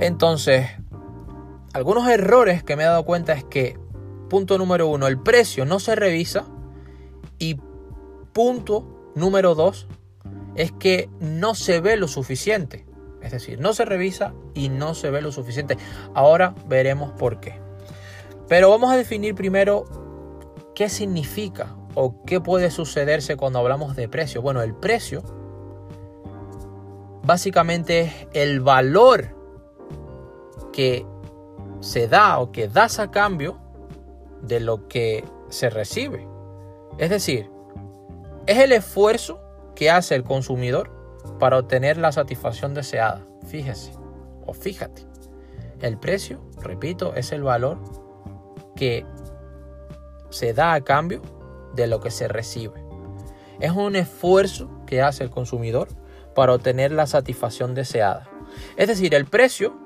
Entonces, algunos errores que me he dado cuenta es que, punto número uno, el precio no se revisa. Y punto número dos, es que no se ve lo suficiente. Es decir, no se revisa y no se ve lo suficiente. Ahora veremos por qué. Pero vamos a definir primero qué significa o qué puede sucederse cuando hablamos de precio. Bueno, el precio básicamente es el valor que se da o que das a cambio de lo que se recibe. Es decir, es el esfuerzo que hace el consumidor para obtener la satisfacción deseada. Fíjese o fíjate. El precio, repito, es el valor que se da a cambio de lo que se recibe. Es un esfuerzo que hace el consumidor para obtener la satisfacción deseada. Es decir, el precio